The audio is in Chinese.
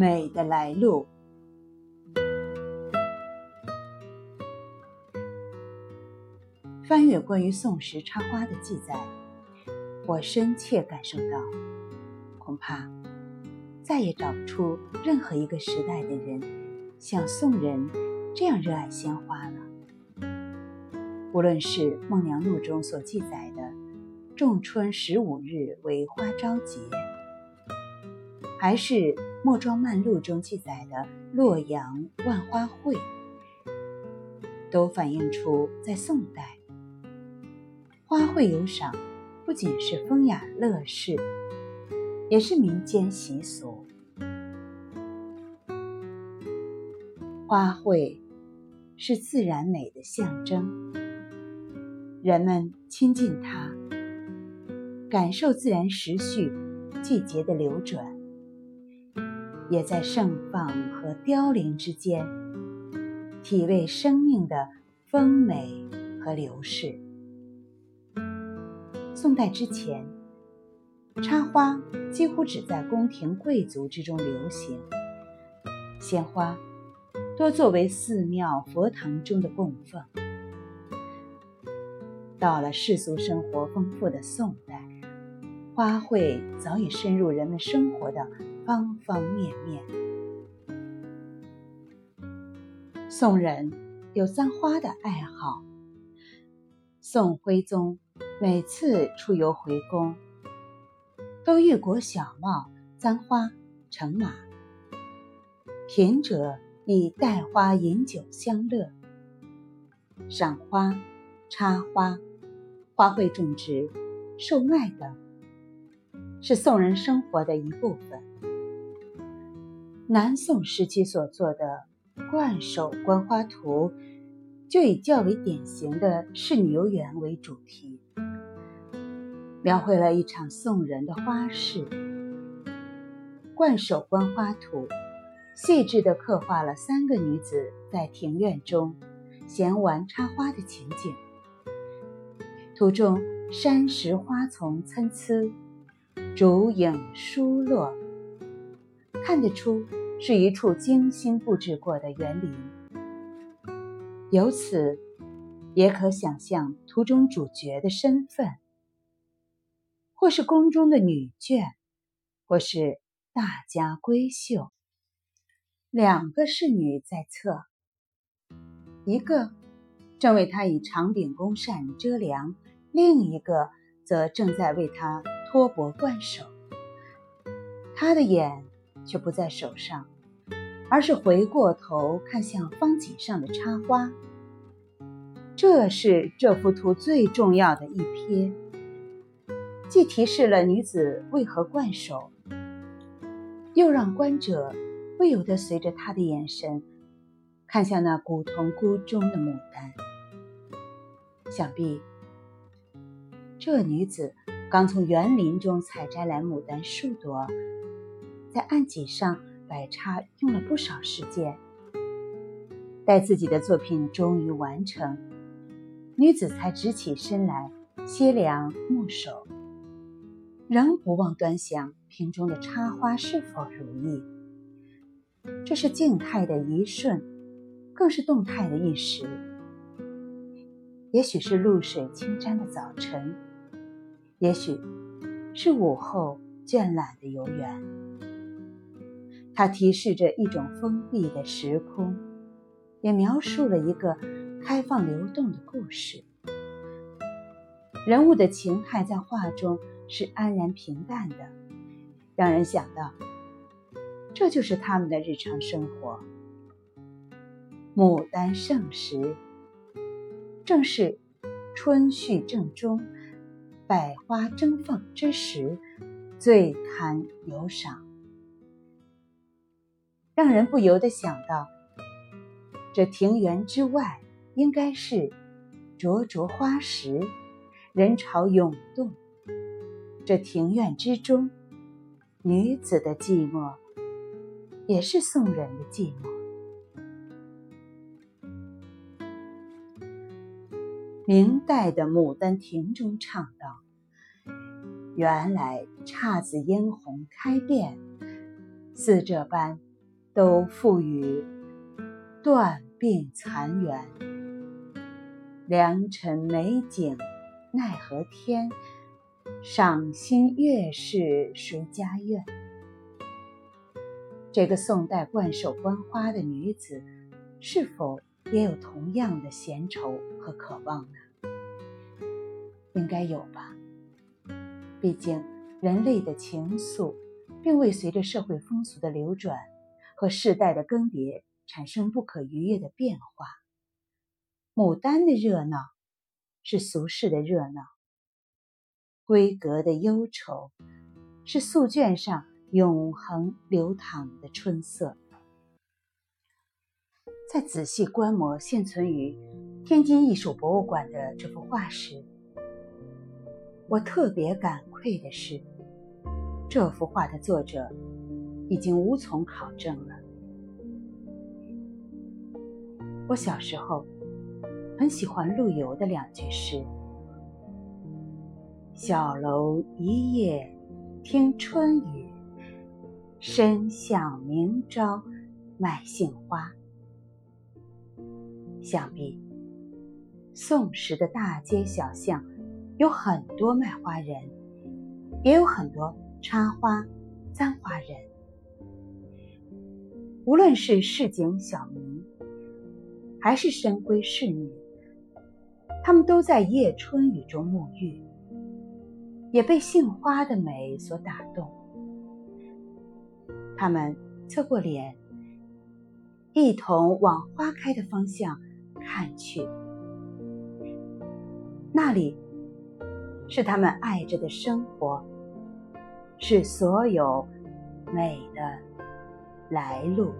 美的来路。翻阅关于宋时插花的记载，我深切感受到，恐怕再也找不出任何一个时代的人像宋人这样热爱鲜花了。无论是《孟良录》中所记载的仲春十五日为花朝节，还是《墨庄漫录》中记载的洛阳万花会，都反映出在宋代。花卉游赏不仅是风雅乐事，也是民间习俗。花卉是自然美的象征，人们亲近它，感受自然时序、季节的流转，也在盛放和凋零之间，体味生命的丰美和流逝。宋代之前，插花几乎只在宫廷贵族之中流行，鲜花多作为寺庙佛堂中的供奉。到了世俗生活丰富的宋代，花卉早已深入人们生活的方方面面。宋人有簪花的爱好，宋徽宗。每次出游回宫，都玉裹小帽、簪花乘马。贫者以带花饮酒相乐。赏花、插花、花卉种植、售卖等，是宋人生活的一部分。南宋时期所作的《冠首观花图》，就以较为典型的仕女游园为主题。描绘了一场宋人的花事，《冠首观花图》细致地刻画了三个女子在庭院中闲玩插花的情景。图中山石花丛参差，竹影疏落，看得出是一处精心布置过的园林。由此，也可想象图中主角的身份。或是宫中的女眷，或是大家闺秀。两个侍女在侧，一个正为他以长柄弓扇遮凉，另一个则正在为他托钵灌手。他的眼却不在手上，而是回过头看向方锦上的插花。这是这幅图最重要的一瞥。既提示了女子为何冠手，又让观者不由得随着她的眼神看向那古铜箍中的牡丹。想必这女子刚从园林中采摘来牡丹数朵，在案几上摆插用了不少时间。待自己的作品终于完成，女子才直起身来歇凉沐手。仍不忘端详瓶中的插花是否如意。这是静态的一瞬，更是动态的一时。也许是露水轻沾的早晨，也许是午后倦懒的游园。它提示着一种封闭的时空，也描述了一个开放流动的故事。人物的情态在画中。是安然平淡的，让人想到，这就是他们的日常生活。牡丹盛时，正是春序正中、百花争放之时，最堪游赏，让人不由得想到，这庭园之外应该是灼灼花时，人潮涌动。这庭院之中，女子的寂寞，也是宋人的寂寞。明代的《牡丹亭》中唱道：“原来姹紫嫣红开遍，似这般都赋予断壁残垣。良辰美景奈何天，赏心悦事谁家院？这个宋代冠守关花的女子，是否也有同样的闲愁和渴望呢？应该有吧。毕竟，人类的情愫，并未随着社会风俗的流转和世代的更迭产生不可逾越的变化。牡丹的热闹，是俗世的热闹；闺阁的忧愁，是素卷上永恒流淌的春色。在仔细观摩现存于天津艺术博物馆的这幅画时，我特别感愧的是，这幅画的作者已经无从考证了。我小时候很喜欢陆游的两句诗：“小楼一夜听春雨，深巷明朝卖杏花。”想必宋时的大街小巷。有很多卖花人，也有很多插花、簪花人。无论是市井小民，还是深闺仕女，他们都在夜春雨中沐浴，也被杏花的美所打动。他们侧过脸，一同往花开的方向看去，那里。是他们爱着的生活，是所有美的来路。